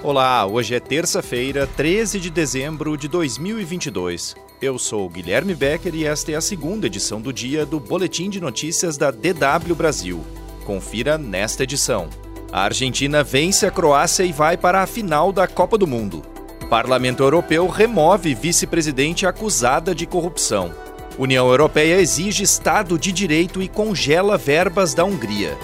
Olá, hoje é terça-feira, 13 de dezembro de 2022. Eu sou Guilherme Becker e esta é a segunda edição do dia do Boletim de Notícias da DW Brasil. Confira nesta edição. A Argentina vence a Croácia e vai para a final da Copa do Mundo. Parlamento Europeu remove vice-presidente acusada de corrupção. União Europeia exige Estado de Direito e congela verbas da Hungria.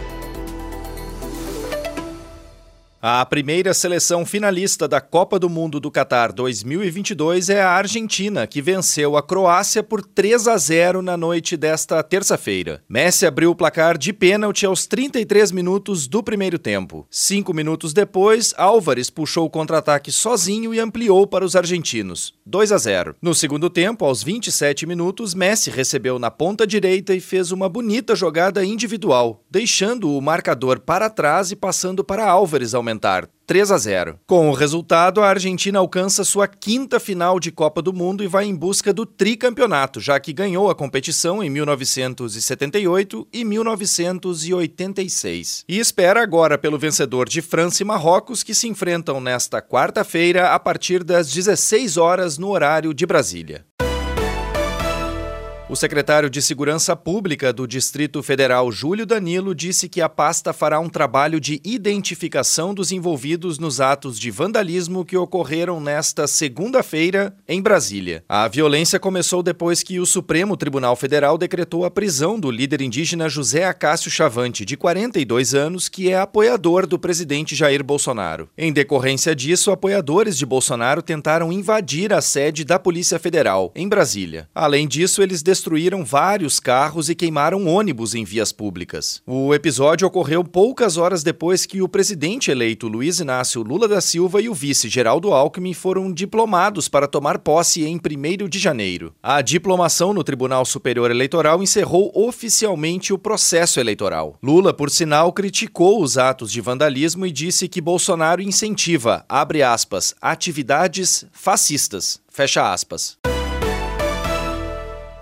A primeira seleção finalista da Copa do Mundo do Catar 2022 é a Argentina, que venceu a Croácia por 3 a 0 na noite desta terça-feira. Messi abriu o placar de pênalti aos 33 minutos do primeiro tempo. Cinco minutos depois, Álvares puxou o contra-ataque sozinho e ampliou para os argentinos. 2 a 0. No segundo tempo, aos 27 minutos, Messi recebeu na ponta direita e fez uma bonita jogada individual, deixando o marcador para trás e passando para Álvares aumentar aumentar 3 a 0. Com o resultado, a Argentina alcança sua quinta final de Copa do Mundo e vai em busca do tricampeonato, já que ganhou a competição em 1978 e 1986. E espera agora pelo vencedor de França e Marrocos, que se enfrentam nesta quarta-feira a partir das 16 horas no horário de Brasília. O secretário de Segurança Pública do Distrito Federal, Júlio Danilo, disse que a pasta fará um trabalho de identificação dos envolvidos nos atos de vandalismo que ocorreram nesta segunda-feira em Brasília. A violência começou depois que o Supremo Tribunal Federal decretou a prisão do líder indígena José Acácio Chavante, de 42 anos, que é apoiador do presidente Jair Bolsonaro. Em decorrência disso, apoiadores de Bolsonaro tentaram invadir a sede da Polícia Federal, em Brasília. Além disso, eles destruíram vários carros e queimaram ônibus em vias públicas. O episódio ocorreu poucas horas depois que o presidente eleito Luiz Inácio Lula da Silva e o vice Geraldo Alckmin foram diplomados para tomar posse em 1 de janeiro. A diplomação no Tribunal Superior Eleitoral encerrou oficialmente o processo eleitoral. Lula, por sinal, criticou os atos de vandalismo e disse que Bolsonaro incentiva, abre aspas, atividades fascistas, fecha aspas.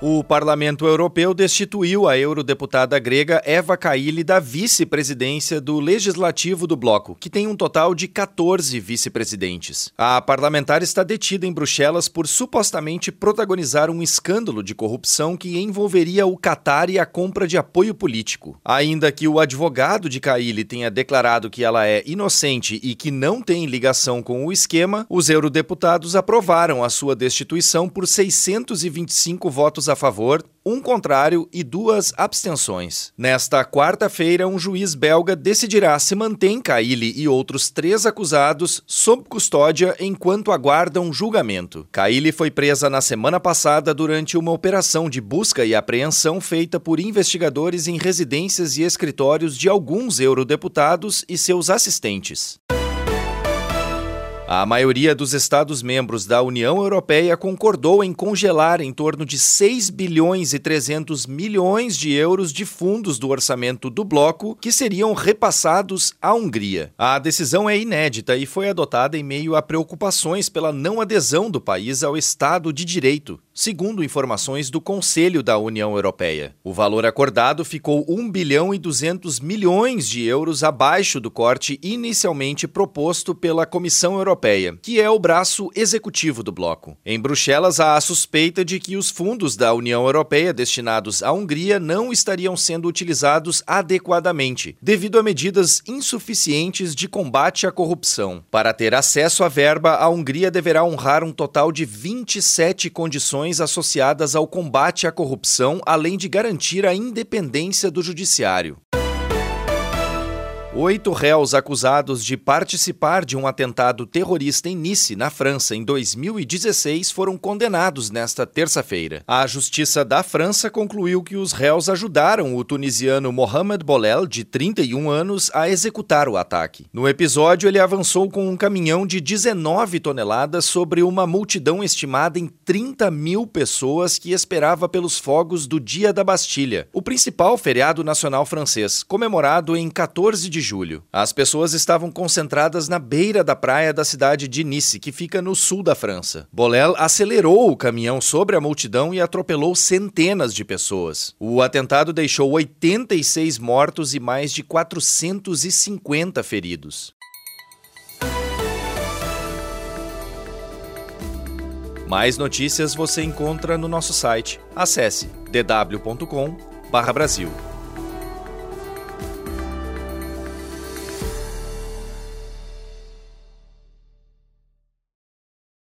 O Parlamento Europeu destituiu a eurodeputada grega Eva Kaili da vice-presidência do Legislativo do Bloco, que tem um total de 14 vice-presidentes. A parlamentar está detida em Bruxelas por supostamente protagonizar um escândalo de corrupção que envolveria o Catar e a compra de apoio político. Ainda que o advogado de Kaili tenha declarado que ela é inocente e que não tem ligação com o esquema, os eurodeputados aprovaram a sua destituição por 625 votos a favor, um contrário e duas abstenções. Nesta quarta-feira, um juiz belga decidirá se mantém Kaili e outros três acusados sob custódia enquanto aguardam julgamento. Kaili foi presa na semana passada durante uma operação de busca e apreensão feita por investigadores em residências e escritórios de alguns eurodeputados e seus assistentes. A maioria dos Estados-membros da União Europeia concordou em congelar em torno de 6 bilhões e 300 milhões de euros de fundos do orçamento do bloco que seriam repassados à Hungria. A decisão é inédita e foi adotada em meio a preocupações pela não adesão do país ao Estado de Direito, segundo informações do Conselho da União Europeia. O valor acordado ficou 1 bilhão e 200 milhões de euros abaixo do corte inicialmente proposto pela Comissão Europeia, que é o braço executivo do bloco. Em Bruxelas, há a suspeita de que os fundos da União Europeia destinados à Hungria não estariam sendo utilizados adequadamente, devido a medidas insuficientes de combate à corrupção. Para ter acesso à verba, a Hungria deverá honrar um total de 27 condições associadas ao combate à corrupção, além de garantir a independência do judiciário. Oito réus acusados de participar de um atentado terrorista em Nice, na França, em 2016, foram condenados nesta terça-feira. A Justiça da França concluiu que os réus ajudaram o tunisiano Mohamed Bolel, de 31 anos, a executar o ataque. No episódio, ele avançou com um caminhão de 19 toneladas sobre uma multidão estimada em 30 mil pessoas que esperava pelos fogos do Dia da Bastilha, o principal feriado nacional francês, comemorado em 14 de julho. As pessoas estavam concentradas na beira da praia da cidade de Nice, que fica no sul da França. Bolel acelerou o caminhão sobre a multidão e atropelou centenas de pessoas. O atentado deixou 86 mortos e mais de 450 feridos. Mais notícias você encontra no nosso site. Acesse dw.com/brasil.